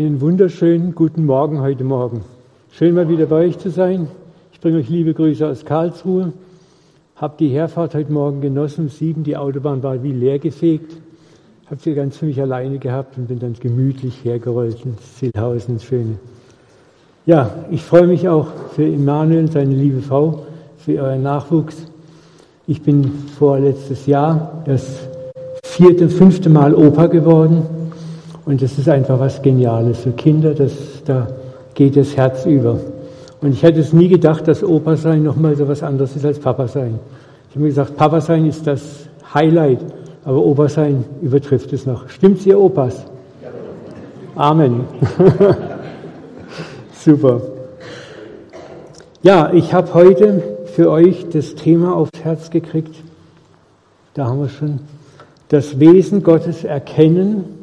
Einen wunderschönen guten Morgen heute Morgen. Schön mal wieder bei euch zu sein. Ich bringe euch liebe Grüße aus Karlsruhe. Hab die Herfahrt heute Morgen genossen. Um sieben, die Autobahn war wie leer gefegt. Hab sie ganz für mich alleine gehabt und bin dann gemütlich hergerollt ins Zillhausen, ins Schöne. Ja, ich freue mich auch für Immanuel, seine liebe Frau, für euren Nachwuchs. Ich bin vorletztes Jahr das vierte, fünfte Mal Opa geworden. Und das ist einfach was Geniales für Kinder, das, da geht das Herz über. Und ich hätte es nie gedacht, dass Opa sein nochmal so was anderes ist als Papa sein. Ich habe mir gesagt, Papa sein ist das Highlight, aber Opa sein übertrifft es noch. Stimmt's ihr Opas? Amen. Super. Ja, ich habe heute für euch das Thema aufs Herz gekriegt. Da haben wir schon das Wesen Gottes erkennen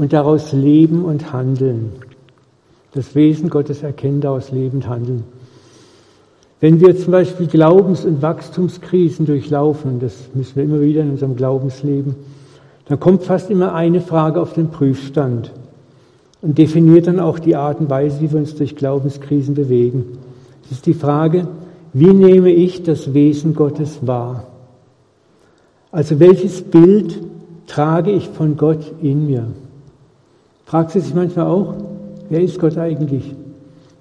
und daraus leben und handeln. Das Wesen Gottes erkennen, daraus leben und handeln. Wenn wir zum Beispiel Glaubens- und Wachstumskrisen durchlaufen, das müssen wir immer wieder in unserem Glaubensleben, dann kommt fast immer eine Frage auf den Prüfstand und definiert dann auch die Art und Weise, wie wir uns durch Glaubenskrisen bewegen. Es ist die Frage, wie nehme ich das Wesen Gottes wahr? Also welches Bild trage ich von Gott in mir? Fragt sie sich manchmal auch, wer ist Gott eigentlich?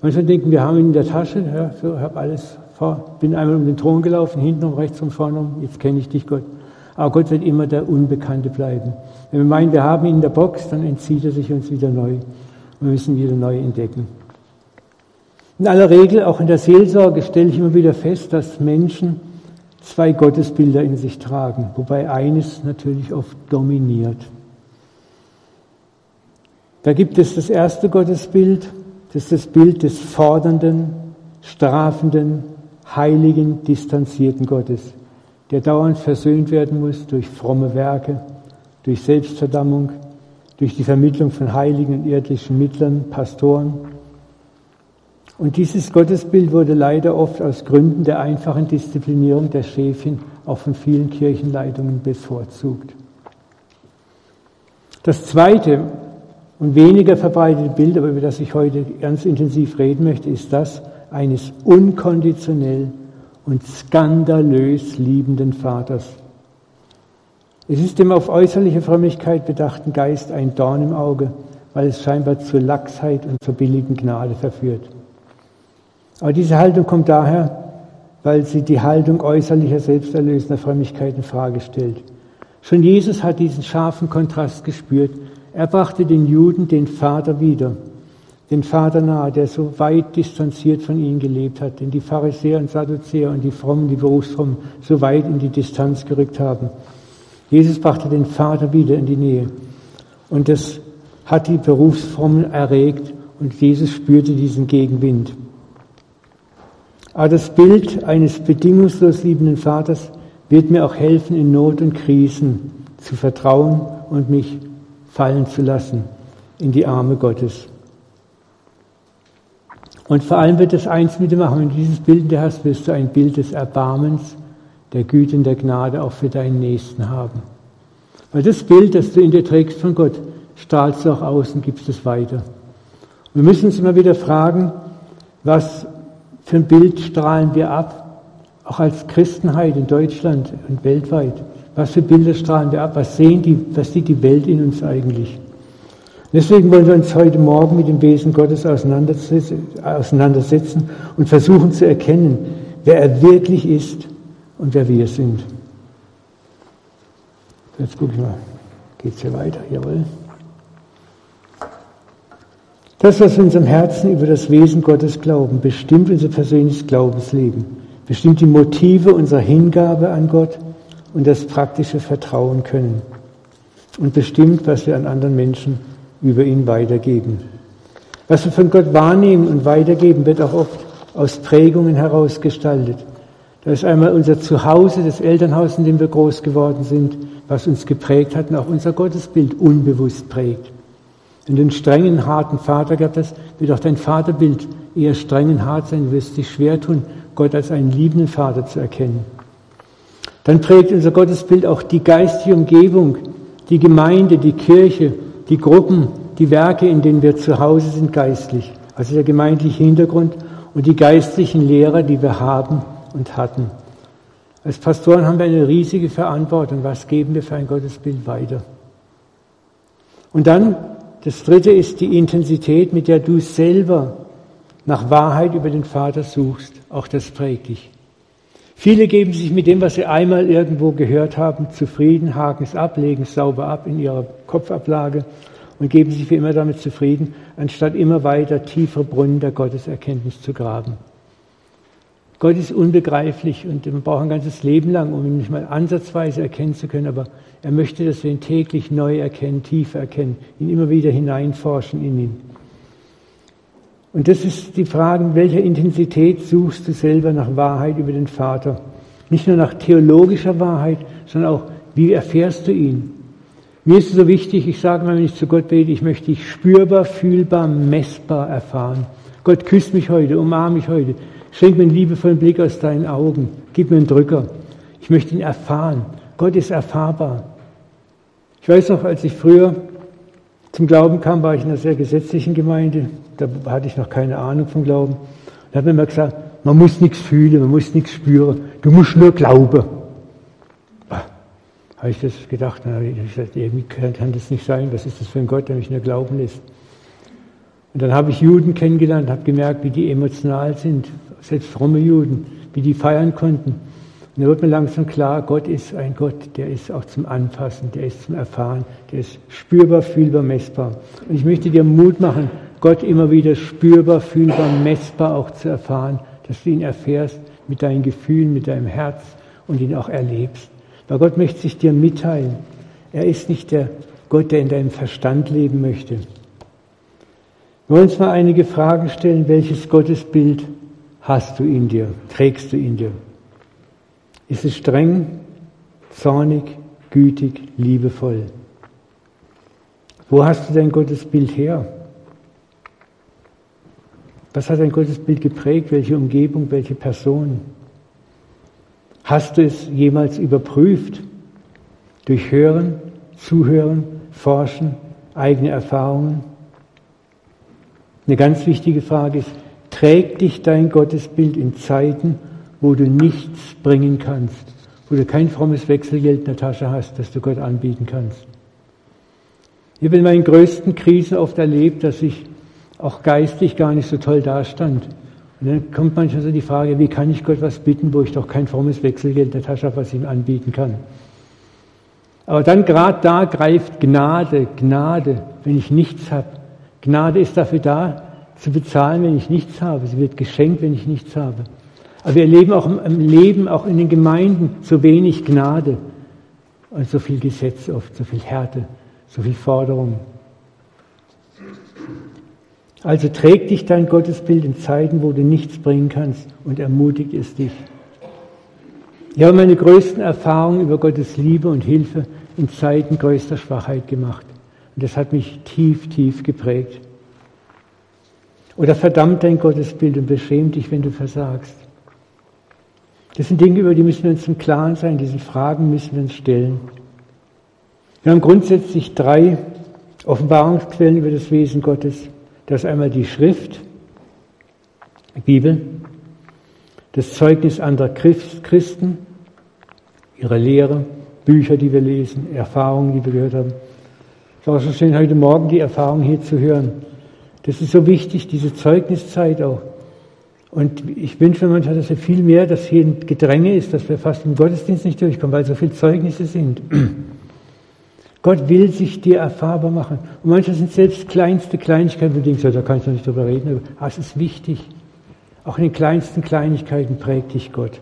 Manchmal denken, wir haben ihn in der Tasche, ja, so, habe alles vor, bin einmal um den Thron gelaufen, hinten um, rechts um, vorne um, jetzt kenne ich dich, Gott. Aber Gott wird immer der Unbekannte bleiben. Wenn wir meinen, wir haben ihn in der Box, dann entzieht er sich uns wieder neu. Wir müssen wieder neu entdecken. In aller Regel, auch in der Seelsorge, stelle ich immer wieder fest, dass Menschen zwei Gottesbilder in sich tragen, wobei eines natürlich oft dominiert. Da gibt es das erste Gottesbild, das ist das Bild des fordernden, strafenden, heiligen, distanzierten Gottes, der dauernd versöhnt werden muss durch fromme Werke, durch Selbstverdammung, durch die Vermittlung von heiligen und irdischen Mittlern, Pastoren. Und dieses Gottesbild wurde leider oft aus Gründen der einfachen Disziplinierung der Schäfin auch von vielen Kirchenleitungen bevorzugt. Das zweite und weniger verbreitete Bild, aber über das ich heute ganz intensiv reden möchte, ist das eines unkonditionell und skandalös liebenden Vaters. Es ist dem auf äußerliche Frömmigkeit bedachten Geist ein Dorn im Auge, weil es scheinbar zur Lachsheit und zur billigen Gnade verführt. Aber diese Haltung kommt daher, weil sie die Haltung äußerlicher selbsterlösender Frömmigkeit in Frage stellt. Schon Jesus hat diesen scharfen Kontrast gespürt er brachte den Juden den Vater wieder, den Vater nahe, der so weit distanziert von ihnen gelebt hat, den die Pharisäer und Sadduzäer und die Frommen, die Berufsfrommen so weit in die Distanz gerückt haben. Jesus brachte den Vater wieder in die Nähe. Und das hat die Berufsfrommen erregt und Jesus spürte diesen Gegenwind. Aber das Bild eines bedingungslos liebenden Vaters wird mir auch helfen, in Not und Krisen zu vertrauen und mich fallen zu lassen in die Arme Gottes. Und vor allem wird es eins mit dir machen, wenn du dieses Bild in dir hast, wirst du ein Bild des Erbarmens, der Güte und der Gnade auch für deinen Nächsten haben. Weil das Bild, das du in dir trägst von Gott, strahlst du auch aus und gibst es weiter. Wir müssen uns immer wieder fragen, was für ein Bild strahlen wir ab, auch als Christenheit in Deutschland und weltweit. Was für Bilder strahlen wir ab? Was sehen die, was sieht die Welt in uns eigentlich? Deswegen wollen wir uns heute Morgen mit dem Wesen Gottes auseinandersetzen und versuchen zu erkennen, wer er wirklich ist und wer wir sind. Jetzt gucke ich mal, geht es hier weiter? Jawohl. Das, was wir in unserem Herzen über das Wesen Gottes glauben, bestimmt unser persönliches Glaubensleben, bestimmt die Motive unserer Hingabe an Gott und das praktische Vertrauen können und bestimmt, was wir an anderen Menschen über ihn weitergeben. Was wir von Gott wahrnehmen und weitergeben, wird auch oft aus Prägungen heraus gestaltet. Da ist einmal unser Zuhause, das Elternhaus, in dem wir groß geworden sind, was uns geprägt hat und auch unser Gottesbild unbewusst prägt. Wenn du einen strengen, harten Vater gehabt hast, wird auch dein Vaterbild eher streng und hart sein. Du wirst dich schwer tun, Gott als einen liebenden Vater zu erkennen. Dann prägt unser Gottesbild auch die geistige Umgebung, die Gemeinde, die Kirche, die Gruppen, die Werke, in denen wir zu Hause sind, geistlich. Also der gemeindliche Hintergrund und die geistlichen Lehrer, die wir haben und hatten. Als Pastoren haben wir eine riesige Verantwortung. Was geben wir für ein Gottesbild weiter? Und dann, das dritte ist die Intensität, mit der du selber nach Wahrheit über den Vater suchst. Auch das prägt dich. Viele geben sich mit dem, was sie einmal irgendwo gehört haben, zufrieden, haken es ab, legen es sauber ab in ihrer Kopfablage und geben sich wie immer damit zufrieden, anstatt immer weiter tiefer Brunnen der Gotteserkenntnis zu graben. Gott ist unbegreiflich und man braucht ein ganzes Leben lang, um ihn nicht mal ansatzweise erkennen zu können, aber er möchte, dass wir ihn täglich neu erkennen, tiefer erkennen, ihn immer wieder hineinforschen in ihn. Und das ist die Frage, in welcher Intensität suchst du selber nach Wahrheit über den Vater? Nicht nur nach theologischer Wahrheit, sondern auch, wie erfährst du ihn? Mir ist es so wichtig, ich sage mal, wenn ich zu Gott bete, ich möchte dich spürbar, fühlbar, messbar erfahren. Gott küsst mich heute, umarm mich heute, schenk mir einen liebevollen Blick aus deinen Augen, gib mir einen Drücker. Ich möchte ihn erfahren. Gott ist erfahrbar. Ich weiß noch, als ich früher zum Glauben kam, war ich in einer sehr gesetzlichen Gemeinde da hatte ich noch keine Ahnung vom Glauben. Da hat man immer gesagt, man muss nichts fühlen, man muss nichts spüren, du musst nur glauben. Ah, habe ich das gedacht, dann habe ich gesagt, irgendwie kann, kann das nicht sein, was ist das für ein Gott, der mich nur glauben lässt. Und dann habe ich Juden kennengelernt, habe gemerkt, wie die emotional sind, selbst fromme Juden, wie die feiern konnten. Und da wird mir langsam klar, Gott ist ein Gott, der ist auch zum Anfassen, der ist zum Erfahren, der ist spürbar, fühlbar, messbar. Und ich möchte dir Mut machen, Gott immer wieder spürbar, fühlbar, messbar auch zu erfahren, dass du ihn erfährst mit deinen Gefühlen, mit deinem Herz und ihn auch erlebst. Weil Gott möchte sich dir mitteilen. Er ist nicht der Gott, der in deinem Verstand leben möchte. Wir wollen uns mal einige Fragen stellen. Welches Gottesbild hast du in dir? Trägst du in dir? Ist es streng, zornig, gütig, liebevoll? Wo hast du dein Gottesbild her? Was hat dein Gottesbild geprägt? Welche Umgebung, welche Person? Hast du es jemals überprüft? Durch Hören, Zuhören, Forschen, eigene Erfahrungen? Eine ganz wichtige Frage ist, trägt dich dein Gottesbild in Zeiten, wo du nichts bringen kannst, wo du kein frommes Wechselgeld in der Tasche hast, das du Gott anbieten kannst? Ich habe in meinen größten Krisen oft erlebt, dass ich auch geistig gar nicht so toll dastand. Und dann kommt manchmal so die Frage, wie kann ich Gott was bitten, wo ich doch kein frommes Wechselgeld in der Tasche habe, was ich ihm anbieten kann. Aber dann gerade da greift Gnade, Gnade, wenn ich nichts habe. Gnade ist dafür da, zu bezahlen, wenn ich nichts habe. Sie wird geschenkt, wenn ich nichts habe. Aber wir erleben auch im Leben, auch in den Gemeinden, so wenig Gnade und so viel Gesetz oft, so viel Härte, so viel Forderung. Also trägt dich dein Gottesbild in Zeiten, wo du nichts bringen kannst und ermutigt es dich. Ich habe meine größten Erfahrungen über Gottes Liebe und Hilfe in Zeiten größter Schwachheit gemacht. Und das hat mich tief, tief geprägt. Oder verdammt dein Gottesbild und beschämt dich, wenn du versagst. Das sind Dinge, über die müssen wir uns im Klaren sein. Diese Fragen müssen wir uns stellen. Wir haben grundsätzlich drei Offenbarungsquellen über das Wesen Gottes. Das ist einmal die Schrift, Bibel, das Zeugnis anderer Christen, ihre Lehre, Bücher, die wir lesen, Erfahrungen, die wir gehört haben. Es auch so schön, heute Morgen die Erfahrung hier zu hören. Das ist so wichtig, diese Zeugniszeit auch. Und ich wünsche mir manchmal, dass wir viel mehr, dass hier ein Gedränge ist, dass wir fast im Gottesdienst nicht durchkommen, weil so viele Zeugnisse sind. Gott will sich dir erfahrbar machen. Und manchmal sind selbst kleinste Kleinigkeiten, wo du denkst, ja, da kann ich noch nicht drüber reden, aber es ist wichtig. Auch in den kleinsten Kleinigkeiten prägt dich Gott.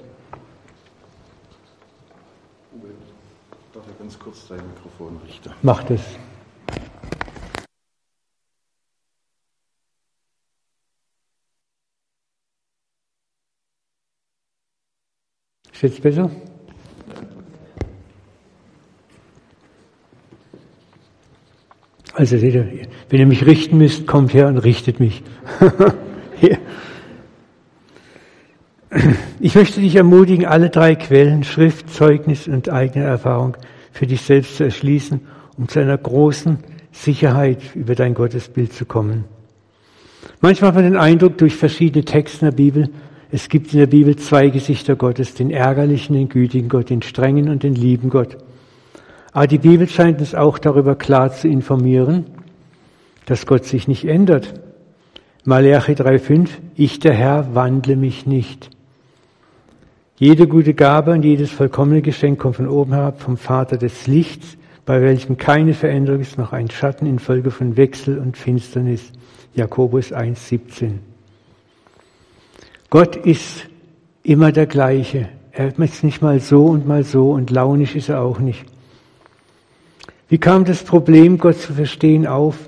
Darf ich ganz kurz dein Mikrofon richten? Mach das. Ist jetzt besser? Also wenn ihr mich richten müsst, kommt her und richtet mich. ich möchte dich ermutigen, alle drei Quellen, Schrift, Zeugnis und eigene Erfahrung für dich selbst zu erschließen, um zu einer großen Sicherheit, über dein Gottesbild zu kommen. Manchmal hat man den Eindruck durch verschiedene Texte in der Bibel, es gibt in der Bibel zwei Gesichter Gottes, den ärgerlichen, den gütigen Gott, den strengen und den lieben Gott. Aber die Bibel scheint uns auch darüber klar zu informieren, dass Gott sich nicht ändert. Malachi 3,5, ich der Herr wandle mich nicht. Jede gute Gabe und jedes vollkommene Geschenk kommt von oben herab, vom Vater des Lichts, bei welchem keine Veränderung ist, noch ein Schatten infolge von Wechsel und Finsternis. Jakobus 1,17. Gott ist immer der gleiche. Er ist nicht mal so und mal so und launisch ist er auch nicht. Wie kam das Problem, Gott zu verstehen, auf?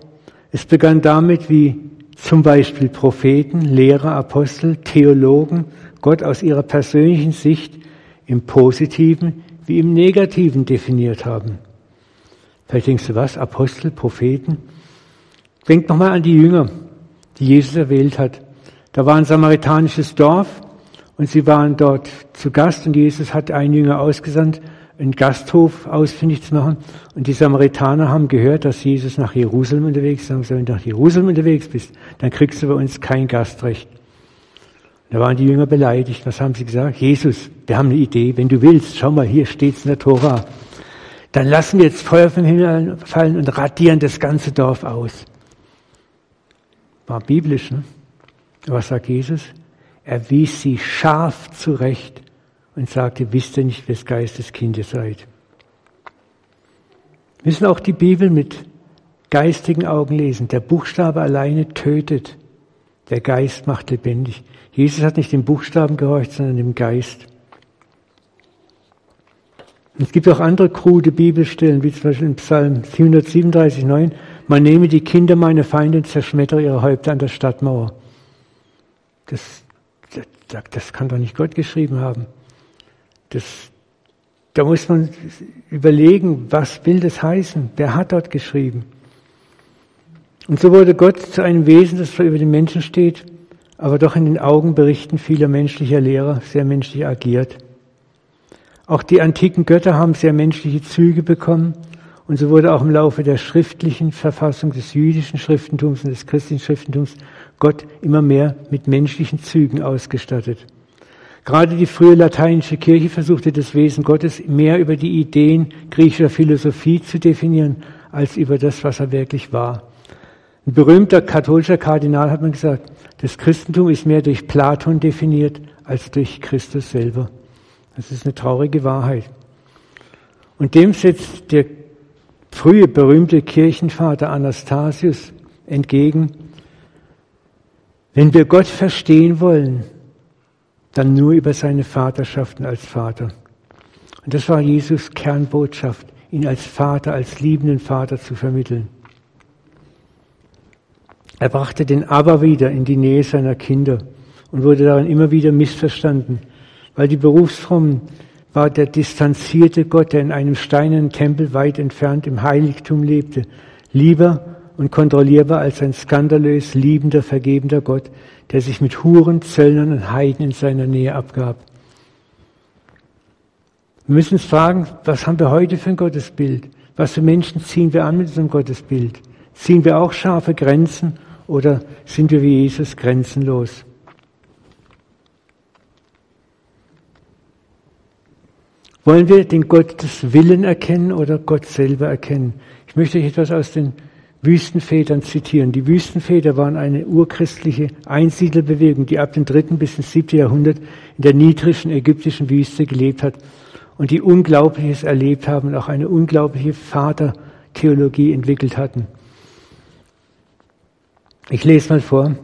Es begann damit, wie zum Beispiel Propheten, Lehrer, Apostel, Theologen Gott aus ihrer persönlichen Sicht im Positiven wie im Negativen definiert haben. Vielleicht denkst du was, Apostel, Propheten? Denk nochmal an die Jünger, die Jesus erwählt hat. Da war ein samaritanisches Dorf und sie waren dort zu Gast und Jesus hat einen Jünger ausgesandt, einen Gasthof ausfindig zu machen. Und die Samaritaner haben gehört, dass Jesus nach Jerusalem unterwegs ist. Haben gesagt, wenn du nach Jerusalem unterwegs bist, dann kriegst du bei uns kein Gastrecht. Da waren die Jünger beleidigt. Was haben sie gesagt? Jesus, wir haben eine Idee. Wenn du willst, schau mal, hier steht's in der Tora. Dann lassen wir jetzt Feuer vom Himmel fallen und radieren das ganze Dorf aus. War biblisch, ne? Was sagt Jesus? Er wies sie scharf zurecht und sagte, wisst ihr nicht, wes Geistes Kinder seid. Wir müssen auch die Bibel mit geistigen Augen lesen. Der Buchstabe alleine tötet. Der Geist macht lebendig. Jesus hat nicht dem Buchstaben gehorcht, sondern dem Geist. Es gibt auch andere krude Bibelstellen, wie zum Beispiel in Psalm 437, 9. Man nehme die Kinder meiner Feinde und zerschmettere ihre Häupter an der Stadtmauer. Das, das, das kann doch nicht Gott geschrieben haben. Das, da muss man überlegen, was will das heißen? Wer hat dort geschrieben? Und so wurde Gott zu einem Wesen, das zwar über den Menschen steht, aber doch in den Augen berichten vieler menschlicher Lehrer sehr menschlich agiert. Auch die antiken Götter haben sehr menschliche Züge bekommen und so wurde auch im Laufe der schriftlichen Verfassung des jüdischen Schriftentums und des christlichen Schriftentums Gott immer mehr mit menschlichen Zügen ausgestattet. Gerade die frühe lateinische Kirche versuchte das Wesen Gottes mehr über die Ideen griechischer Philosophie zu definieren, als über das, was er wirklich war. Ein berühmter katholischer Kardinal hat man gesagt, das Christentum ist mehr durch Platon definiert als durch Christus selber. Das ist eine traurige Wahrheit. Und dem setzt der frühe berühmte Kirchenvater Anastasius entgegen, wenn wir Gott verstehen wollen, dann nur über seine Vaterschaften als Vater. Und das war Jesus Kernbotschaft, ihn als Vater, als liebenden Vater zu vermitteln. Er brachte den Aber wieder in die Nähe seiner Kinder und wurde darin immer wieder missverstanden, weil die Berufsfrommen war der distanzierte Gott, der in einem steinernen Tempel weit entfernt im Heiligtum lebte, lieber und kontrollierbar als ein skandalös liebender, vergebender Gott, der sich mit Huren, Zöllnern und Heiden in seiner Nähe abgab. Wir müssen uns fragen, was haben wir heute für ein Gottesbild? Was für Menschen ziehen wir an mit unserem Gottesbild? Ziehen wir auch scharfe Grenzen oder sind wir wie Jesus grenzenlos? Wollen wir den Gottes Willen erkennen oder Gott selber erkennen? Ich möchte euch etwas aus den Wüstenvätern zitieren. Die Wüstenväter waren eine urchristliche Einsiedlerbewegung, die ab dem dritten bis ins siebte Jahrhundert in der niedrigen ägyptischen Wüste gelebt hat und die Unglaubliches erlebt haben und auch eine unglaubliche Vatertheologie entwickelt hatten. Ich lese mal vor.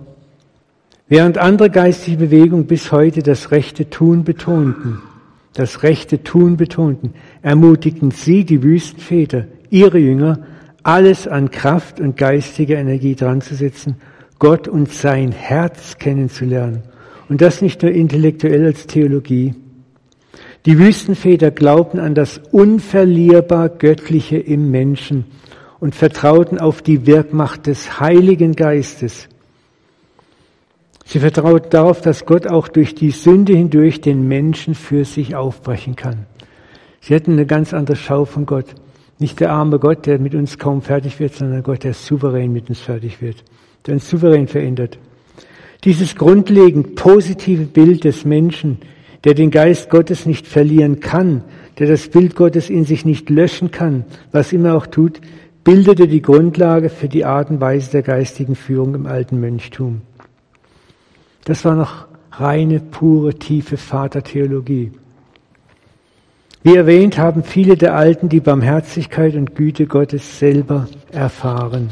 Während andere geistige Bewegungen bis heute das rechte Tun betonten, das rechte Tun betonten, ermutigten sie, die Wüstenväter, ihre Jünger, alles an Kraft und geistiger Energie dran zu setzen, Gott und sein Herz kennenzulernen. Und das nicht nur intellektuell als Theologie. Die Wüstenväter glaubten an das unverlierbar Göttliche im Menschen und vertrauten auf die Wirkmacht des Heiligen Geistes. Sie vertrauten darauf, dass Gott auch durch die Sünde hindurch den Menschen für sich aufbrechen kann. Sie hatten eine ganz andere Schau von Gott. Nicht der arme Gott, der mit uns kaum fertig wird, sondern Gott, der souverän mit uns fertig wird, der uns souverän verändert. Dieses grundlegend positive Bild des Menschen, der den Geist Gottes nicht verlieren kann, der das Bild Gottes in sich nicht löschen kann, was immer auch tut, bildete die Grundlage für die Art und Weise der geistigen Führung im alten Mönchtum. Das war noch reine, pure, tiefe Vatertheologie. Wie erwähnt, haben viele der Alten die Barmherzigkeit und Güte Gottes selber erfahren.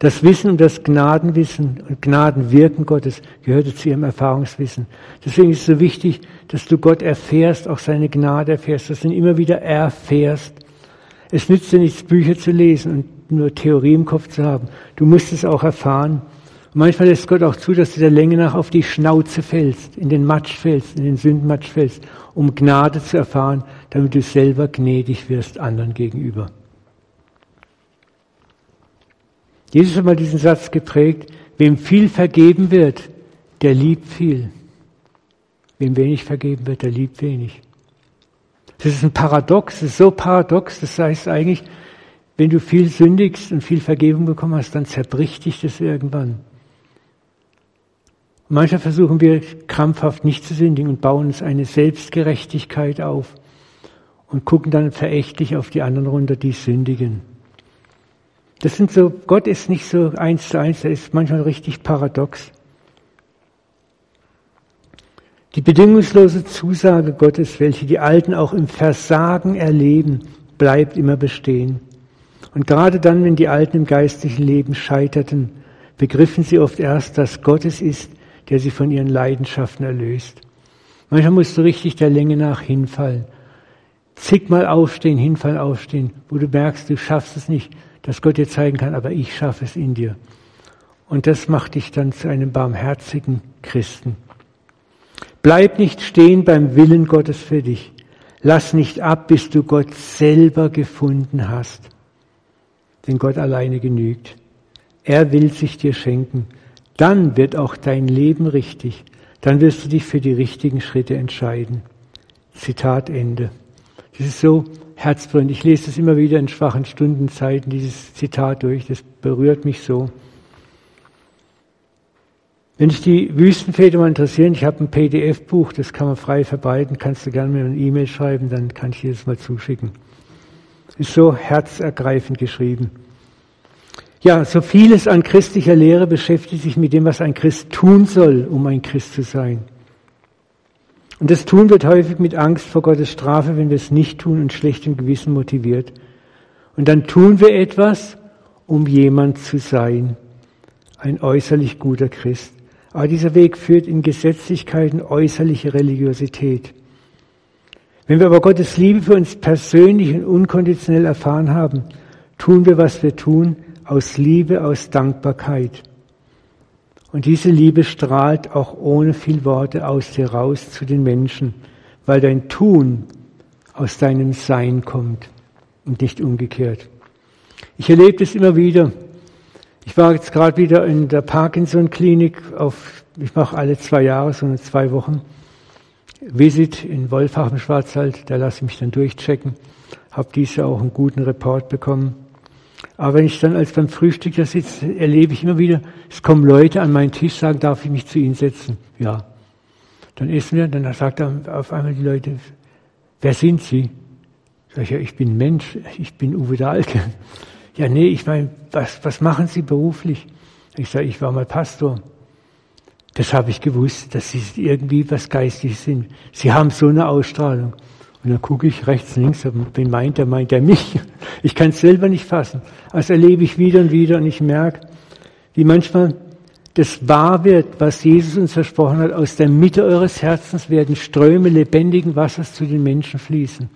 Das Wissen um das Gnadenwissen und Gnadenwirken Gottes gehörte zu ihrem Erfahrungswissen. Deswegen ist es so wichtig, dass du Gott erfährst, auch seine Gnade erfährst, dass du ihn immer wieder erfährst. Es nützt dir nichts, Bücher zu lesen und nur Theorie im Kopf zu haben. Du musst es auch erfahren. Und manchmal lässt Gott auch zu, dass du der Länge nach auf die Schnauze fällst, in den Matsch fällst, in den Sündenmatsch fällst, um Gnade zu erfahren, damit du selber gnädig wirst anderen gegenüber. Jesus hat mal diesen Satz geprägt, wem viel vergeben wird, der liebt viel. Wem wenig vergeben wird, der liebt wenig. Das ist ein Paradox, das ist so paradox, das heißt eigentlich, wenn du viel sündigst und viel Vergebung bekommen hast, dann zerbricht dich das irgendwann. Manchmal versuchen wir krampfhaft nicht zu sündigen und bauen uns eine Selbstgerechtigkeit auf und gucken dann verächtlich auf die anderen runter, die sündigen. Das sind so, Gott ist nicht so eins zu eins, er ist manchmal richtig paradox. Die bedingungslose Zusage Gottes, welche die Alten auch im Versagen erleben, bleibt immer bestehen. Und gerade dann, wenn die Alten im geistlichen Leben scheiterten, begriffen sie oft erst, dass Gott es ist, der sie von ihren Leidenschaften erlöst. Manchmal musst du richtig der Länge nach hinfallen. Zigmal aufstehen, hinfallen, aufstehen, wo du merkst, du schaffst es nicht, dass Gott dir zeigen kann, aber ich schaffe es in dir. Und das macht dich dann zu einem barmherzigen Christen. Bleib nicht stehen beim Willen Gottes für dich. Lass nicht ab, bis du Gott selber gefunden hast. Denn Gott alleine genügt. Er will sich dir schenken dann wird auch dein Leben richtig. Dann wirst du dich für die richtigen Schritte entscheiden. Zitat Ende. Das ist so herzbrennend. Ich lese das immer wieder in schwachen Stundenzeiten, dieses Zitat durch. Das berührt mich so. Wenn dich die Wüstenväter mal interessieren, ich habe ein PDF-Buch, das kann man frei verbreiten, kannst du gerne mir eine E-Mail schreiben, dann kann ich dir das mal zuschicken. Ist so herzergreifend geschrieben. Ja, so vieles an christlicher Lehre beschäftigt sich mit dem, was ein Christ tun soll, um ein Christ zu sein. Und das Tun wird häufig mit Angst vor Gottes Strafe, wenn wir es nicht tun und schlechtem Gewissen motiviert. Und dann tun wir etwas, um jemand zu sein. Ein äußerlich guter Christ. Aber dieser Weg führt in Gesetzlichkeiten äußerliche Religiosität. Wenn wir aber Gottes Liebe für uns persönlich und unkonditionell erfahren haben, tun wir, was wir tun, aus Liebe, aus Dankbarkeit. Und diese Liebe strahlt auch ohne viel Worte aus dir raus zu den Menschen, weil dein Tun aus deinem Sein kommt und nicht umgekehrt. Ich erlebe das immer wieder. Ich war jetzt gerade wieder in der Parkinson-Klinik auf, ich mache alle zwei Jahre, so eine zwei Wochen Visit in Wolfach im Schwarzwald, da lasse ich mich dann durchchecken. Habe dieses Jahr auch einen guten Report bekommen. Aber wenn ich dann als beim Frühstück da sitze, erlebe ich immer wieder, es kommen Leute an meinen Tisch, sagen, darf ich mich zu ihnen setzen? Ja. Dann essen wir, dann sagt auf einmal die Leute, wer sind Sie? Sag ich, ja, ich bin Mensch, ich bin Uwe Dahlke. Ja, nee, ich meine, was, was machen Sie beruflich? Ich sage, ich war mal Pastor. Das habe ich gewusst, dass Sie irgendwie was Geistliches sind. Sie haben so eine Ausstrahlung. Und dann gucke ich rechts, links, wen meint er? Meint er mich? Ich kann es selber nicht fassen. Das erlebe ich wieder und wieder und ich merke, wie manchmal das wahr wird, was Jesus uns versprochen hat. Aus der Mitte eures Herzens werden Ströme lebendigen Wassers zu den Menschen fließen.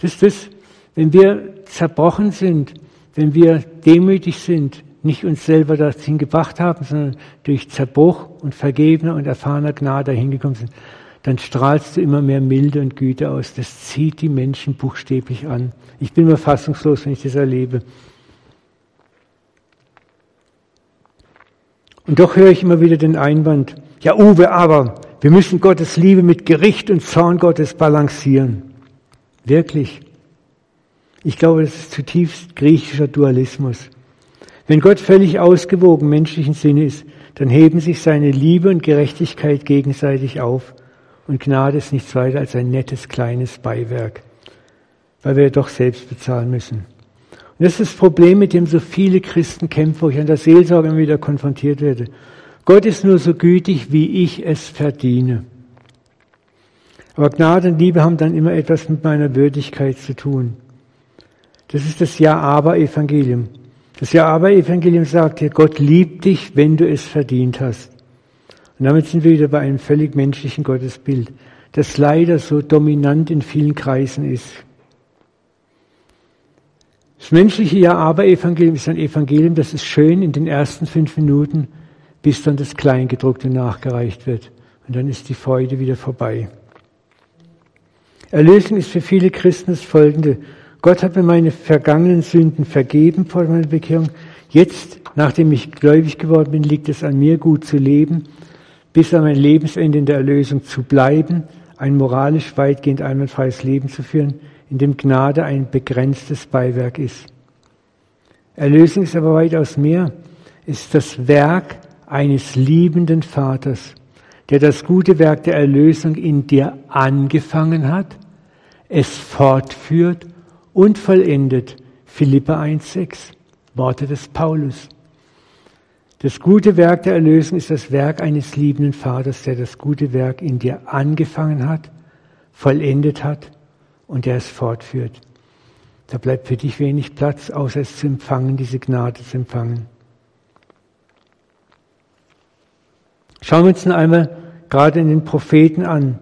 Das ist das, wenn wir zerbrochen sind, wenn wir demütig sind, nicht uns selber dahin gebracht haben, sondern durch Zerbruch und vergebener und erfahrener Gnade hingekommen sind, dann strahlst du immer mehr Milde und Güte aus. Das zieht die Menschen buchstäblich an. Ich bin immer fassungslos, wenn ich das erlebe. Und doch höre ich immer wieder den Einwand, ja Uwe, aber wir müssen Gottes Liebe mit Gericht und Zorn Gottes balancieren. Wirklich. Ich glaube, das ist zutiefst griechischer Dualismus. Wenn Gott völlig ausgewogen menschlichen Sinne ist, dann heben sich seine Liebe und Gerechtigkeit gegenseitig auf und Gnade ist nichts weiter als ein nettes kleines Beiwerk, weil wir doch selbst bezahlen müssen. Und das ist das Problem, mit dem so viele Christen kämpfen, wo ich an der Seelsorge immer wieder konfrontiert werde. Gott ist nur so gütig, wie ich es verdiene. Aber Gnade und Liebe haben dann immer etwas mit meiner Würdigkeit zu tun. Das ist das Ja-Aber-Evangelium. Das Ja-Aber-Evangelium sagt dir, Gott liebt dich, wenn du es verdient hast. Und damit sind wir wieder bei einem völlig menschlichen Gottesbild, das leider so dominant in vielen Kreisen ist. Das menschliche Ja-Aber-Evangelium ist ein Evangelium, das ist schön in den ersten fünf Minuten, bis dann das Kleingedruckte nachgereicht wird. Und dann ist die Freude wieder vorbei. Erlösung ist für viele Christen das folgende. Gott hat mir meine vergangenen Sünden vergeben vor meiner Bekehrung. Jetzt, nachdem ich gläubig geworden bin, liegt es an mir, gut zu leben, bis an mein Lebensende in der Erlösung zu bleiben, ein moralisch weitgehend einwandfreies Leben zu führen, in dem Gnade ein begrenztes Beiwerk ist. Erlösung ist aber weitaus mehr. Ist das Werk eines liebenden Vaters, der das gute Werk der Erlösung in dir angefangen hat, es fortführt und vollendet. Philippa 1,6, Worte des Paulus. Das gute Werk der Erlösung ist das Werk eines liebenden Vaters, der das gute Werk in dir angefangen hat, vollendet hat und der es fortführt. Da bleibt für dich wenig Platz, außer es zu empfangen, diese Gnade zu empfangen. Schauen wir uns noch einmal gerade in den Propheten an,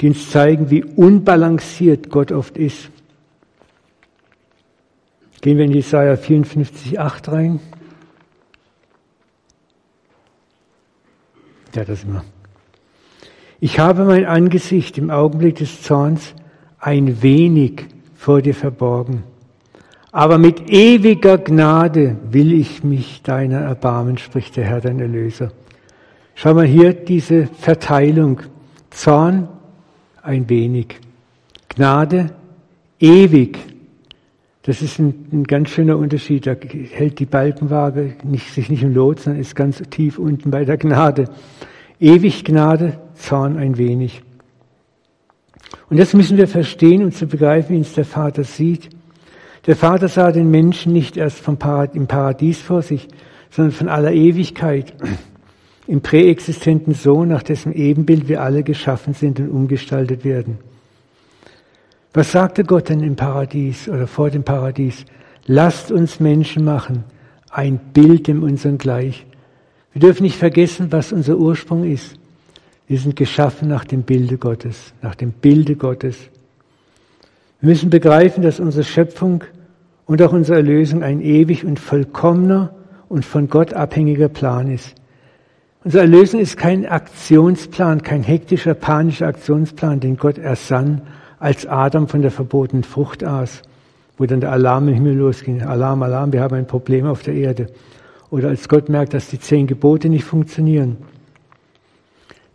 die uns zeigen, wie unbalanciert Gott oft ist. Gehen wir in Jesaja 54, 8 rein. Ja, das immer. Ich habe mein Angesicht im Augenblick des Zorns ein wenig vor dir verborgen. Aber mit ewiger Gnade will ich mich deiner erbarmen, spricht der Herr, dein Erlöser. Schau mal hier diese Verteilung. Zorn ein wenig. Gnade ewig. Das ist ein, ein, ganz schöner Unterschied. Da hält die Balkenwaage nicht, sich nicht im Lot, sondern ist ganz tief unten bei der Gnade. Ewig Gnade, Zorn ein wenig. Und das müssen wir verstehen und zu begreifen, wie uns der Vater sieht. Der Vater sah den Menschen nicht erst vom Parad im Paradies vor sich, sondern von aller Ewigkeit. Im präexistenten Sohn, nach dessen Ebenbild wir alle geschaffen sind und umgestaltet werden. Was sagte Gott denn im Paradies oder vor dem Paradies? Lasst uns Menschen machen, ein Bild in unseren gleich. Wir dürfen nicht vergessen, was unser Ursprung ist. Wir sind geschaffen nach dem Bilde Gottes, nach dem Bilde Gottes. Wir müssen begreifen, dass unsere Schöpfung und auch unsere Erlösung ein ewig und vollkommener und von Gott abhängiger Plan ist. Unsere Erlösung ist kein Aktionsplan, kein hektischer, panischer Aktionsplan, den Gott ersann, als Adam von der verbotenen Frucht aß, wo dann der Alarm im Himmel losging. Alarm, Alarm, wir haben ein Problem auf der Erde. Oder als Gott merkt, dass die zehn Gebote nicht funktionieren.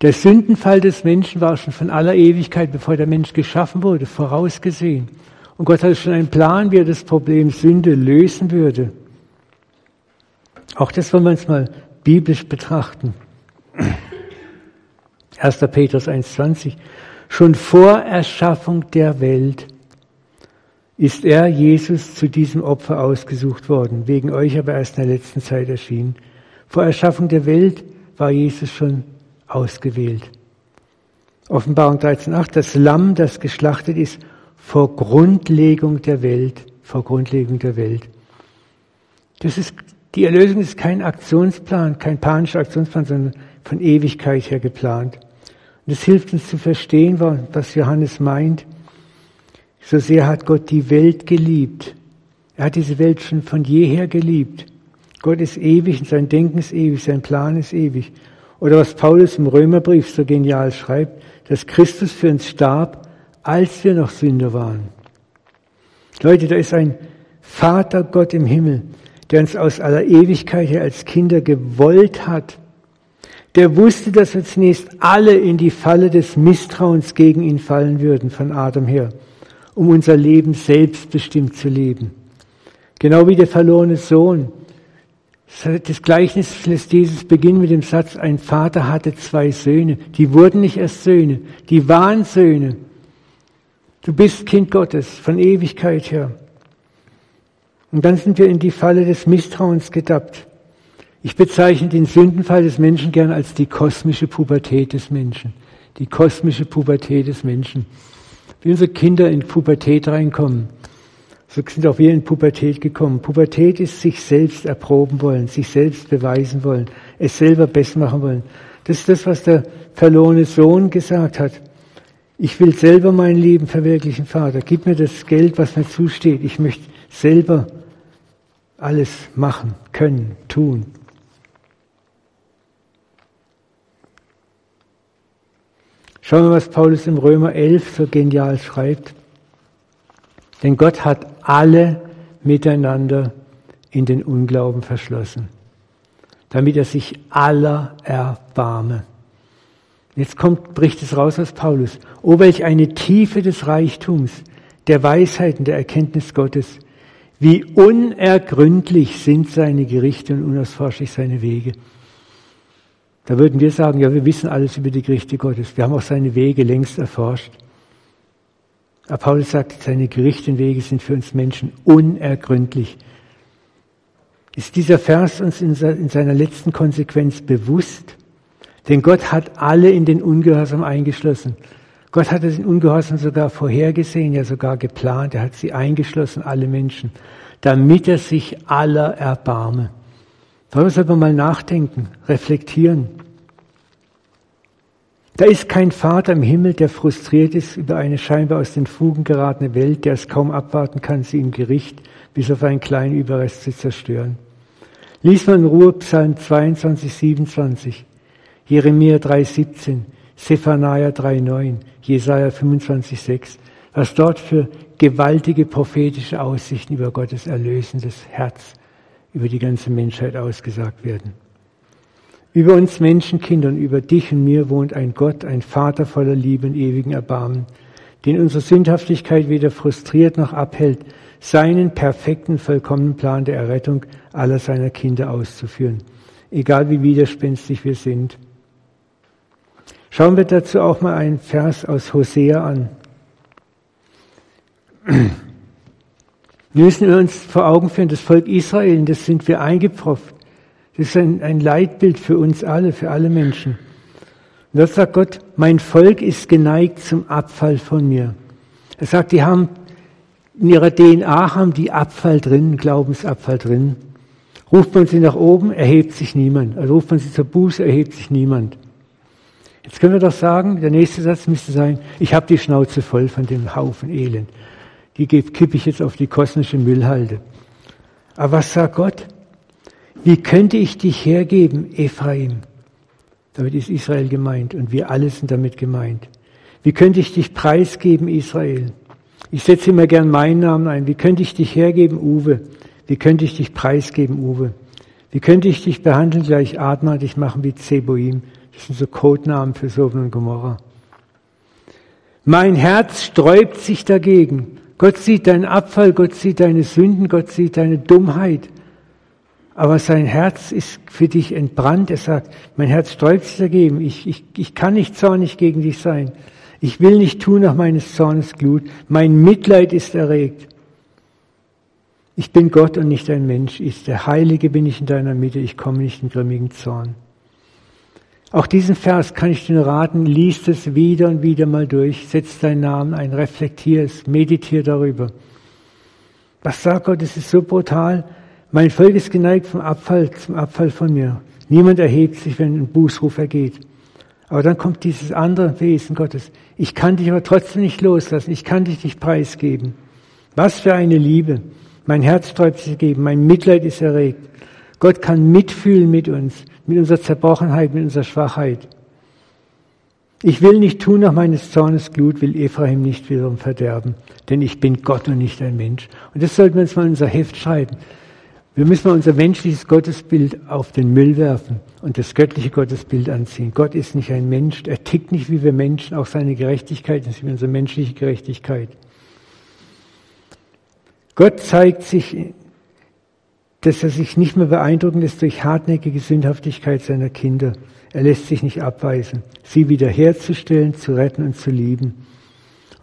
Der Sündenfall des Menschen war schon von aller Ewigkeit, bevor der Mensch geschaffen wurde, vorausgesehen. Und Gott hatte schon einen Plan, wie er das Problem Sünde lösen würde. Auch das wollen wir uns mal biblisch betrachten. 1. Petrus 1,20. Schon vor Erschaffung der Welt ist er, Jesus, zu diesem Opfer ausgesucht worden, wegen euch aber erst in der letzten Zeit erschienen. Vor Erschaffung der Welt war Jesus schon ausgewählt. Offenbarung 13.8, das Lamm, das geschlachtet ist vor Grundlegung der Welt, vor Grundlegung der Welt. Das ist, die Erlösung ist kein Aktionsplan, kein panischer Aktionsplan, sondern von Ewigkeit her geplant. Und es hilft uns zu verstehen, was Johannes meint. So sehr hat Gott die Welt geliebt. Er hat diese Welt schon von jeher geliebt. Gott ist ewig und sein Denken ist ewig, sein Plan ist ewig. Oder was Paulus im Römerbrief so genial schreibt, dass Christus für uns starb, als wir noch Sünder waren. Leute, da ist ein Vater Gott im Himmel, der uns aus aller Ewigkeit her als Kinder gewollt hat der wusste, dass wir zunächst alle in die Falle des Misstrauens gegen ihn fallen würden, von Adam her. um unser Leben selbstbestimmt zu leben. Genau wie der verlorene Sohn. Das Gleichnis lässt Jesus beginnen mit dem Satz, ein Vater hatte zwei Söhne. Die wurden nicht erst Söhne, die waren Söhne. Du bist Kind Gottes von Ewigkeit her. Und dann sind wir in die Falle des Misstrauens gedappt. Ich bezeichne den Sündenfall des Menschen gern als die kosmische Pubertät des Menschen. Die kosmische Pubertät des Menschen. Wie unsere Kinder in Pubertät reinkommen. So sind auch wir in Pubertät gekommen. Pubertät ist sich selbst erproben wollen, sich selbst beweisen wollen, es selber besser machen wollen. Das ist das, was der verlorene Sohn gesagt hat. Ich will selber mein Leben verwirklichen, Vater. Gib mir das Geld, was mir zusteht. Ich möchte selber alles machen, können, tun. Schauen wir, was Paulus im Römer 11 so genial schreibt. Denn Gott hat alle miteinander in den Unglauben verschlossen, damit er sich aller erbarme. Jetzt kommt, bricht es raus aus Paulus. Oh, welch eine Tiefe des Reichtums, der Weisheit und der Erkenntnis Gottes. Wie unergründlich sind seine Gerichte und unausforschlich seine Wege. Da würden wir sagen, ja, wir wissen alles über die Gerichte Gottes. Wir haben auch seine Wege längst erforscht. Aber Paulus sagt, seine Gerichte und Wege sind für uns Menschen unergründlich. Ist dieser Vers uns in seiner letzten Konsequenz bewusst? Denn Gott hat alle in den Ungehorsam eingeschlossen. Gott hat den Ungehorsam sogar vorhergesehen, ja sogar geplant. Er hat sie eingeschlossen, alle Menschen, damit er sich aller erbarme. Darüber soll man mal nachdenken, reflektieren. Da ist kein Vater im Himmel, der frustriert ist über eine scheinbar aus den Fugen geratene Welt, der es kaum abwarten kann, sie im Gericht bis auf einen kleinen Überrest zu zerstören. Lies mal in Ruhe Psalm 22, 27, Jeremia 3, 17, Zephaniah 3, 9, Jesaja 25, 6, was dort für gewaltige prophetische Aussichten über Gottes erlösendes Herz, über die ganze Menschheit ausgesagt werden. Über uns Menschenkindern, über dich und mir wohnt ein Gott, ein Vater voller Liebe und ewigen Erbarmen, den unsere Sündhaftigkeit weder frustriert noch abhält, seinen perfekten, vollkommenen Plan der Errettung aller seiner Kinder auszuführen, egal wie widerspenstig wir sind. Schauen wir dazu auch mal einen Vers aus Hosea an. Wir müssen uns vor Augen führen, das Volk Israel, das sind wir eingepfropft. Das ist ein, ein Leitbild für uns alle, für alle Menschen. Und dort sagt Gott, mein Volk ist geneigt zum Abfall von mir. Er sagt, die haben in ihrer DNA haben die Abfall drin, Glaubensabfall drin. Ruft man sie nach oben, erhebt sich niemand. Also ruft man sie zur Buße, erhebt sich niemand. Jetzt können wir doch sagen, der nächste Satz müsste sein, ich habe die Schnauze voll von dem Haufen Elend. Die kippe ich jetzt auf die kosmische Müllhalde. Aber was sagt Gott? Wie könnte ich dich hergeben, Ephraim? Damit ist Israel gemeint und wir alle sind damit gemeint. Wie könnte ich dich preisgeben, Israel? Ich setze immer gern meinen Namen ein. Wie könnte ich dich hergeben, Uwe? Wie könnte ich dich preisgeben, Uwe? Wie könnte ich dich behandeln, gleich Adma, dich machen wie Zeboim? Das sind so Codenamen für Sodom und Gomorra. Mein Herz sträubt sich dagegen. Gott sieht deinen Abfall, Gott sieht deine Sünden, Gott sieht deine Dummheit. Aber sein Herz ist für dich entbrannt. Er sagt, mein Herz sträubt sich dagegen. Ich, ich, ich kann nicht zornig gegen dich sein. Ich will nicht tun nach meines Zornes Glut. Mein Mitleid ist erregt. Ich bin Gott und nicht ein Mensch. Ich, der Heilige bin ich in deiner Mitte. Ich komme nicht in grimmigen Zorn. Auch diesen Vers kann ich dir raten, liest es wieder und wieder mal durch, setz deinen Namen ein, reflektier es, meditier darüber. Was sagt Gott? Es ist so brutal. Mein Volk ist geneigt vom Abfall zum Abfall von mir. Niemand erhebt sich, wenn ein Bußruf ergeht. Aber dann kommt dieses andere Wesen Gottes. Ich kann dich aber trotzdem nicht loslassen. Ich kann dich nicht preisgeben. Was für eine Liebe. Mein Herz sträubt sich dagegen. Mein Mitleid ist erregt. Gott kann mitfühlen mit uns, mit unserer Zerbrochenheit, mit unserer Schwachheit. Ich will nicht tun nach meines Zornes Glut, will Ephraim nicht wiederum verderben, denn ich bin Gott und nicht ein Mensch. Und das sollten wir uns mal in unser Heft schreiben. Wir müssen mal unser menschliches Gottesbild auf den Müll werfen und das göttliche Gottesbild anziehen. Gott ist nicht ein Mensch, er tickt nicht wie wir Menschen, auch seine Gerechtigkeit ist wie unsere menschliche Gerechtigkeit. Gott zeigt sich, dass er sich nicht mehr beeindrucken lässt durch hartnäckige Sündhaftigkeit seiner Kinder. Er lässt sich nicht abweisen, sie wiederherzustellen, zu retten und zu lieben.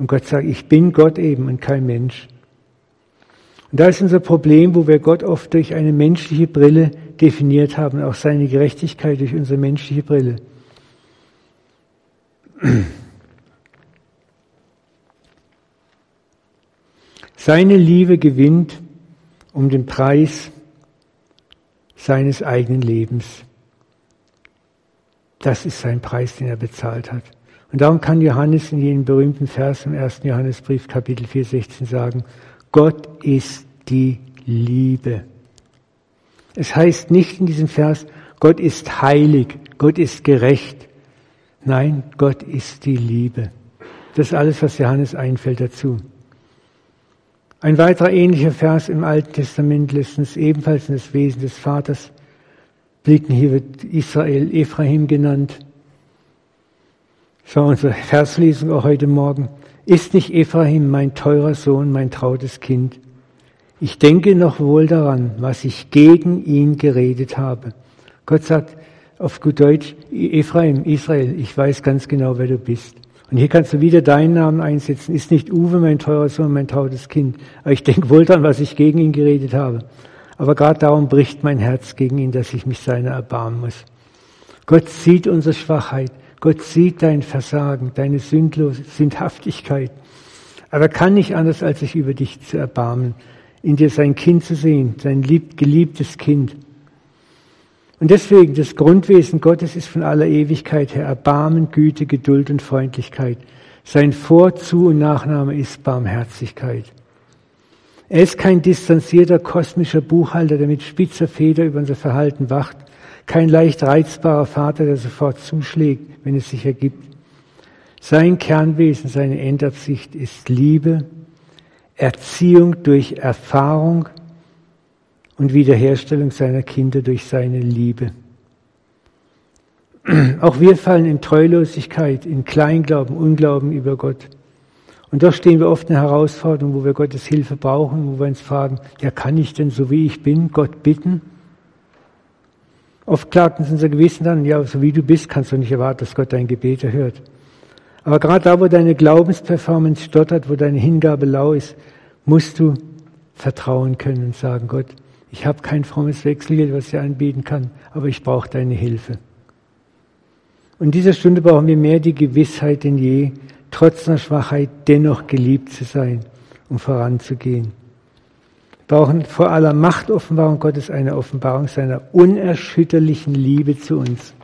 Und Gott sagt, ich bin Gott eben und kein Mensch. Und da ist unser Problem, wo wir Gott oft durch eine menschliche Brille definiert haben, auch seine Gerechtigkeit durch unsere menschliche Brille. Seine Liebe gewinnt um den Preis seines eigenen Lebens. Das ist sein Preis, den er bezahlt hat. Und darum kann Johannes in jenem berühmten Vers im ersten Johannesbrief Kapitel 4, 16 sagen, Gott ist die Liebe. Es heißt nicht in diesem Vers, Gott ist heilig, Gott ist gerecht. Nein, Gott ist die Liebe. Das ist alles, was Johannes einfällt dazu. Ein weiterer ähnlicher Vers im Alten Testament lässt uns ebenfalls in das Wesen des Vaters blicken. Hier wird Israel Ephraim genannt. Schau unsere Verslesung auch heute Morgen. Ist nicht Ephraim mein teurer Sohn, mein trautes Kind? Ich denke noch wohl daran, was ich gegen ihn geredet habe. Gott sagt auf gut Deutsch, Ephraim, Israel, ich weiß ganz genau, wer du bist. Und hier kannst du wieder deinen Namen einsetzen. Ist nicht Uwe mein teurer Sohn, mein trautes Kind. Aber ich denke wohl daran, was ich gegen ihn geredet habe. Aber gerade darum bricht mein Herz gegen ihn, dass ich mich seiner erbarmen muss. Gott sieht unsere Schwachheit. Gott sieht dein Versagen, deine Sündlos Sündhaftigkeit. Aber er kann nicht anders, als sich über dich zu erbarmen, in dir sein Kind zu sehen, sein lieb, geliebtes Kind. Und deswegen, das Grundwesen Gottes ist von aller Ewigkeit her Erbarmen, Güte, Geduld und Freundlichkeit. Sein Vor-, Zu- und Nachname ist Barmherzigkeit. Er ist kein distanzierter kosmischer Buchhalter, der mit spitzer Feder über unser Verhalten wacht, kein leicht reizbarer Vater, der sofort zuschlägt, wenn es sich ergibt. Sein Kernwesen, seine Endabsicht ist Liebe, Erziehung durch Erfahrung, und Wiederherstellung seiner Kinder durch seine Liebe. Auch wir fallen in Treulosigkeit, in Kleinglauben, Unglauben über Gott. Und doch stehen wir oft in Herausforderungen, wo wir Gottes Hilfe brauchen, wo wir uns fragen, ja, kann ich denn so wie ich bin Gott bitten? Oft klagt uns unser Gewissen dann, ja, so wie du bist, kannst du nicht erwarten, dass Gott dein Gebet erhört. Aber gerade da, wo deine Glaubensperformance stottert, wo deine Hingabe lau ist, musst du vertrauen können und sagen, Gott, ich habe kein frommes Wechselgeld, was ich anbieten kann, aber ich brauche deine Hilfe. Und in dieser Stunde brauchen wir mehr die Gewissheit denn je, trotz einer Schwachheit dennoch geliebt zu sein, um voranzugehen. Wir brauchen vor aller Machtoffenbarung Gottes eine Offenbarung seiner unerschütterlichen Liebe zu uns.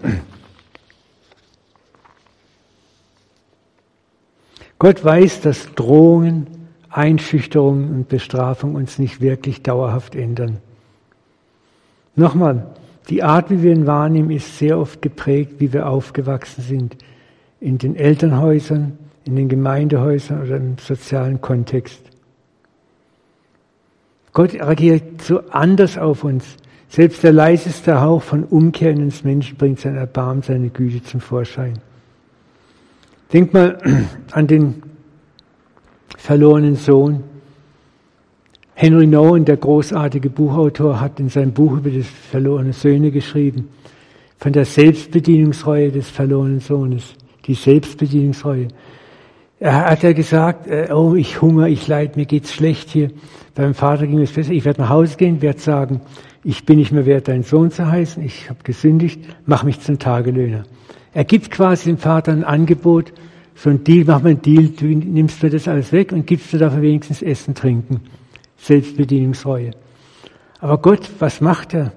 Gott weiß, dass Drohungen, Einschüchterungen und Bestrafung uns nicht wirklich dauerhaft ändern. Nochmal, die Art, wie wir ihn wahrnehmen, ist sehr oft geprägt, wie wir aufgewachsen sind. In den Elternhäusern, in den Gemeindehäusern oder im sozialen Kontext. Gott reagiert so anders auf uns. Selbst der leiseste Hauch von Umkehr in uns Menschen bringt sein Erbarmen, seine Güte zum Vorschein. Denk mal an den verlorenen Sohn. Henry Nouwen, der großartige Buchautor, hat in seinem Buch über das verlorene Söhne geschrieben, von der Selbstbedienungsreue des verlorenen Sohnes, die Selbstbedienungsreue. Er hat ja gesagt, äh, oh, ich hunger, ich leid, mir geht's schlecht hier. Beim Vater ging es besser. Ich werde nach Hause gehen, werde sagen, ich bin nicht mehr wert, dein Sohn zu heißen, ich habe gesündigt, mach mich zum Tagelöhner. Er gibt quasi dem Vater ein Angebot, so ein Deal, mach mal einen Deal, du nimmst mir das alles weg und gibst du dafür wenigstens Essen, Trinken. Selbstbedienungsreue. Aber Gott, was macht er?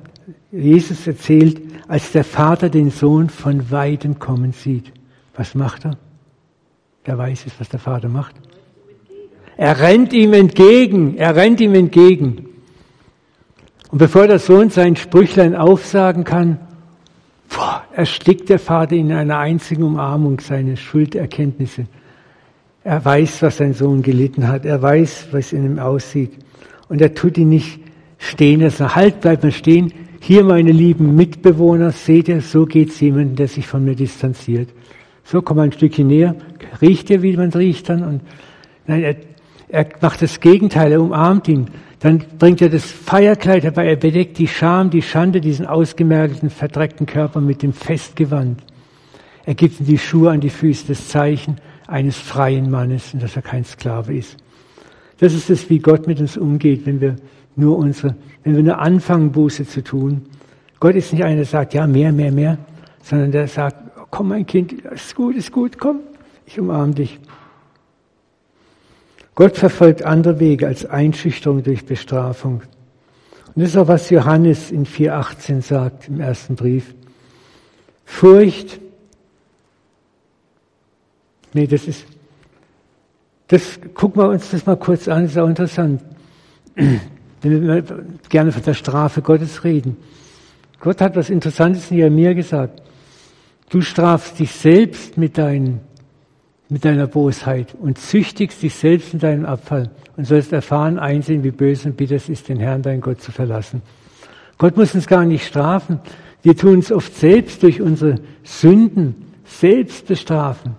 Jesus erzählt, als der Vater den Sohn von weitem kommen sieht. Was macht er? Er weiß es, was der Vater macht. Er rennt ihm entgegen. Er rennt ihm entgegen. Und bevor der Sohn sein Sprüchlein aufsagen kann, boah, erstickt der Vater in einer einzigen Umarmung seine Schulderkenntnisse. Er weiß, was sein Sohn gelitten hat. Er weiß, was in ihm aussieht. Und er tut ihn nicht stehen lassen. Halt, bleibt mal stehen. Hier, meine lieben Mitbewohner, seht ihr, so geht's jemandem, der sich von mir distanziert. So, komm mal ein Stückchen näher. Riecht ihr, wie man riecht dann? Und nein, er, Er macht das Gegenteil, er umarmt ihn. Dann bringt er das Feierkleid herbei, er bedeckt die Scham, die Schande, diesen ausgemergelten, verdreckten Körper mit dem Festgewand. Er gibt ihm die Schuhe an die Füße, das Zeichen eines freien Mannes und dass er kein Sklave ist. Das ist es, wie Gott mit uns umgeht, wenn wir nur unsere, wenn wir nur anfangen, Buße zu tun. Gott ist nicht einer, der sagt, ja, mehr, mehr, mehr, sondern der sagt, komm, mein Kind, ist gut, ist gut, komm, ich umarme dich. Gott verfolgt andere Wege als Einschüchterung durch Bestrafung. Und das ist auch, was Johannes in 4.18 sagt im ersten Brief. Furcht, nee, das ist, das, gucken wir uns das mal kurz an, das ist auch interessant. Wenn wir gerne von der Strafe Gottes reden. Gott hat was Interessantes in mir gesagt. Du strafst dich selbst mit deinen mit deiner Bosheit und züchtigst dich selbst in deinem Abfall und sollst erfahren, einsehen, wie böse und bitter es ist, den Herrn, deinen Gott zu verlassen. Gott muss uns gar nicht strafen. Wir tun es oft selbst durch unsere Sünden, selbst bestrafen.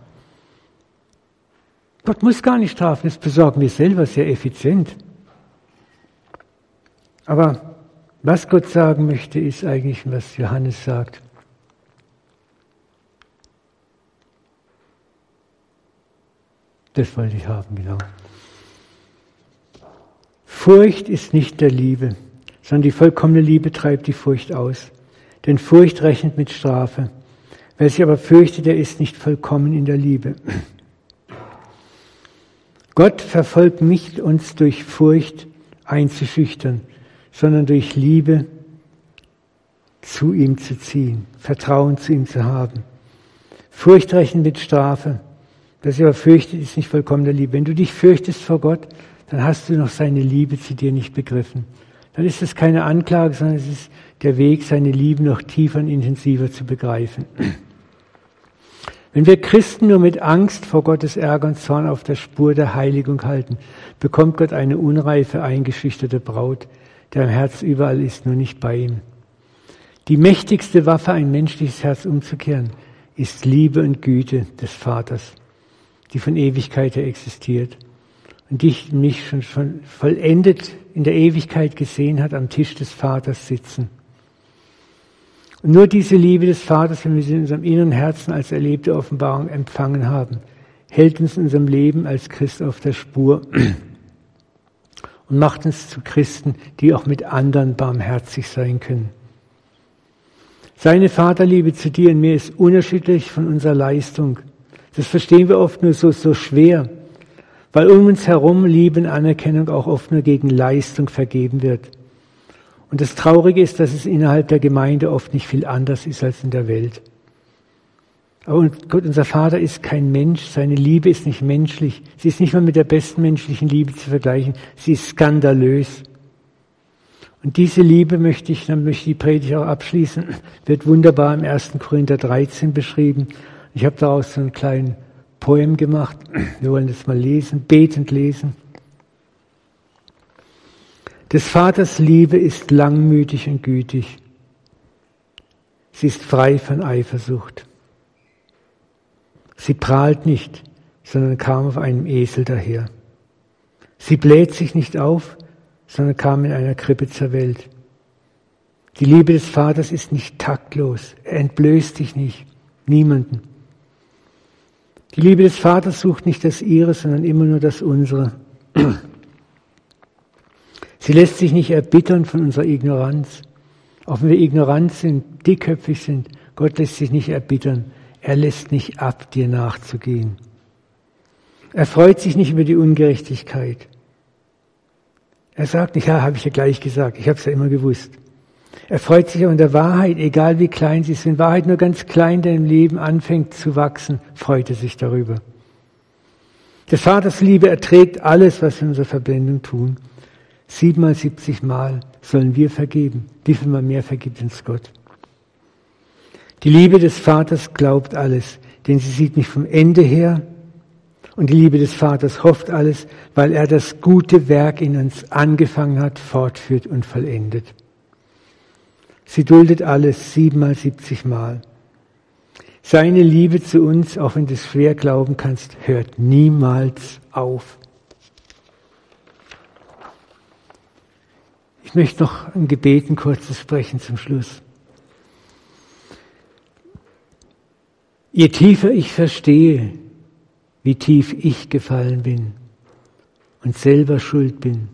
Gott muss gar nicht strafen, das besorgen wir selber sehr effizient. Aber was Gott sagen möchte, ist eigentlich, was Johannes sagt. Das wollte ich haben, genau. Furcht ist nicht der Liebe, sondern die vollkommene Liebe treibt die Furcht aus. Denn Furcht rechnet mit Strafe. Wer sich aber fürchtet, der ist nicht vollkommen in der Liebe. Gott verfolgt nicht uns durch Furcht einzuschüchtern, sondern durch Liebe zu ihm zu ziehen, Vertrauen zu ihm zu haben. Furcht rechnet mit Strafe. Sich aber fürchtet, ist nicht vollkommen der Liebe. Wenn du dich fürchtest vor Gott, dann hast du noch seine Liebe zu dir nicht begriffen. Dann ist es keine Anklage, sondern es ist der Weg, seine Liebe noch tiefer und intensiver zu begreifen. Wenn wir Christen nur mit Angst vor Gottes Ärger und Zorn auf der Spur der Heiligung halten, bekommt Gott eine unreife, eingeschüchterte Braut, der im Herz überall ist, nur nicht bei ihm. Die mächtigste Waffe, ein menschliches Herz umzukehren, ist Liebe und Güte des Vaters die von Ewigkeit her existiert und dich mich schon, schon vollendet in der Ewigkeit gesehen hat, am Tisch des Vaters sitzen. Und nur diese Liebe des Vaters, wenn wir sie in unserem inneren Herzen als erlebte Offenbarung empfangen haben, hält uns in unserem Leben als Christ auf der Spur und macht uns zu Christen, die auch mit anderen barmherzig sein können. Seine Vaterliebe zu dir und mir ist unerschütterlich von unserer Leistung das verstehen wir oft nur so, so schwer, weil um uns herum Liebe und Anerkennung auch oft nur gegen Leistung vergeben wird. Und das Traurige ist, dass es innerhalb der Gemeinde oft nicht viel anders ist als in der Welt. Aber Gott, unser Vater ist kein Mensch, seine Liebe ist nicht menschlich. Sie ist nicht mal mit der besten menschlichen Liebe zu vergleichen. Sie ist skandalös. Und diese Liebe möchte ich, dann möchte ich die Predigt auch abschließen, wird wunderbar im 1. Korinther 13 beschrieben. Ich habe daraus so einen kleinen Poem gemacht. Wir wollen das mal lesen, betend lesen. Des Vaters Liebe ist langmütig und gütig. Sie ist frei von Eifersucht. Sie prahlt nicht, sondern kam auf einem Esel daher. Sie bläht sich nicht auf, sondern kam in einer Krippe zur Welt. Die Liebe des Vaters ist nicht taktlos. Er entblößt sich nicht, niemanden. Die Liebe des Vaters sucht nicht das ihre, sondern immer nur das unsere. Sie lässt sich nicht erbittern von unserer Ignoranz. Auch wenn wir ignorant sind, dickköpfig sind, Gott lässt sich nicht erbittern. Er lässt nicht ab, dir nachzugehen. Er freut sich nicht über die Ungerechtigkeit. Er sagt nicht, ja, habe ich ja gleich gesagt, ich habe es ja immer gewusst. Er freut sich an der Wahrheit, egal wie klein sie ist. Wenn Wahrheit nur ganz klein in deinem Leben anfängt zu wachsen, freut er sich darüber. Des Vaters Liebe erträgt alles, was wir in unserer Verbindung tun. Siebenmal, siebzig Mal sollen wir vergeben. Wie viel mal mehr vergibt uns Gott? Die Liebe des Vaters glaubt alles, denn sie sieht nicht vom Ende her. Und die Liebe des Vaters hofft alles, weil er das gute Werk in uns angefangen hat, fortführt und vollendet. Sie duldet alles siebenmal, siebzigmal. Seine Liebe zu uns, auch wenn du es schwer glauben kannst, hört niemals auf. Ich möchte noch ein Gebet, ein kurzes sprechen zum Schluss. Je tiefer ich verstehe, wie tief ich gefallen bin und selber schuld bin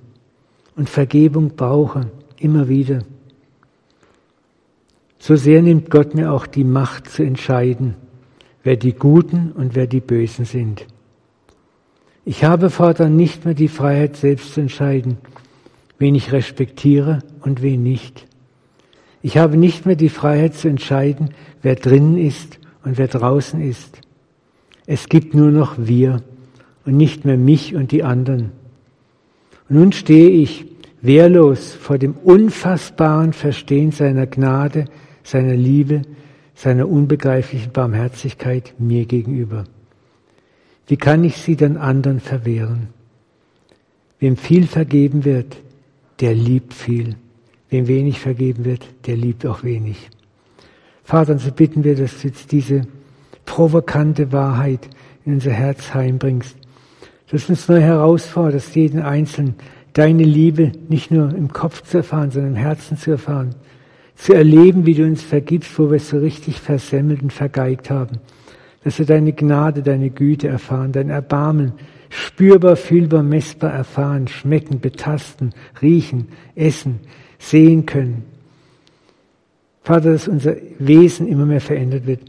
und Vergebung brauche, immer wieder, so sehr nimmt Gott mir auch die Macht zu entscheiden, wer die Guten und wer die Bösen sind. Ich habe fortan nicht mehr die Freiheit, selbst zu entscheiden, wen ich respektiere und wen nicht. Ich habe nicht mehr die Freiheit zu entscheiden, wer drinnen ist und wer draußen ist. Es gibt nur noch wir und nicht mehr mich und die anderen. Und nun stehe ich wehrlos vor dem unfassbaren Verstehen seiner Gnade, seiner Liebe, seiner unbegreiflichen Barmherzigkeit mir gegenüber. Wie kann ich sie dann anderen verwehren? Wem viel vergeben wird, der liebt viel. Wem wenig vergeben wird, der liebt auch wenig. Vater, und so bitten wir, dass du jetzt diese provokante Wahrheit in unser Herz heimbringst. Dass du uns neu herausforderst, jeden Einzelnen deine Liebe nicht nur im Kopf zu erfahren, sondern im Herzen zu erfahren zu erleben, wie du uns vergibst, wo wir es so richtig versemmelt und vergeigt haben. Dass wir deine Gnade, deine Güte erfahren, dein Erbarmen spürbar, fühlbar, messbar erfahren, schmecken, betasten, riechen, essen, sehen können. Vater, dass unser Wesen immer mehr verändert wird,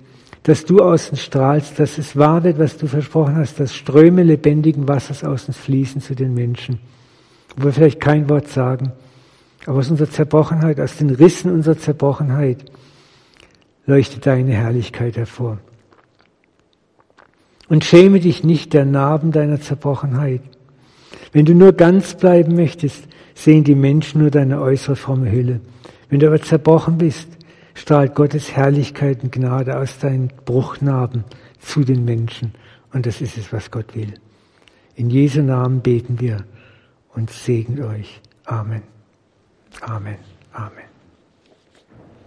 dass du aus uns strahlst, dass es wahr wird, was du versprochen hast, dass Ströme lebendigen Wassers aus uns fließen zu den Menschen, wo wir vielleicht kein Wort sagen, aber aus unserer Zerbrochenheit, aus den Rissen unserer Zerbrochenheit leuchtet deine Herrlichkeit hervor. Und schäme dich nicht der Narben deiner Zerbrochenheit. Wenn du nur ganz bleiben möchtest, sehen die Menschen nur deine äußere fromme Hülle. Wenn du aber zerbrochen bist, strahlt Gottes Herrlichkeit und Gnade aus deinen Bruchnarben zu den Menschen. Und das ist es, was Gott will. In Jesu Namen beten wir und segnet euch. Amen. Amen. Amen.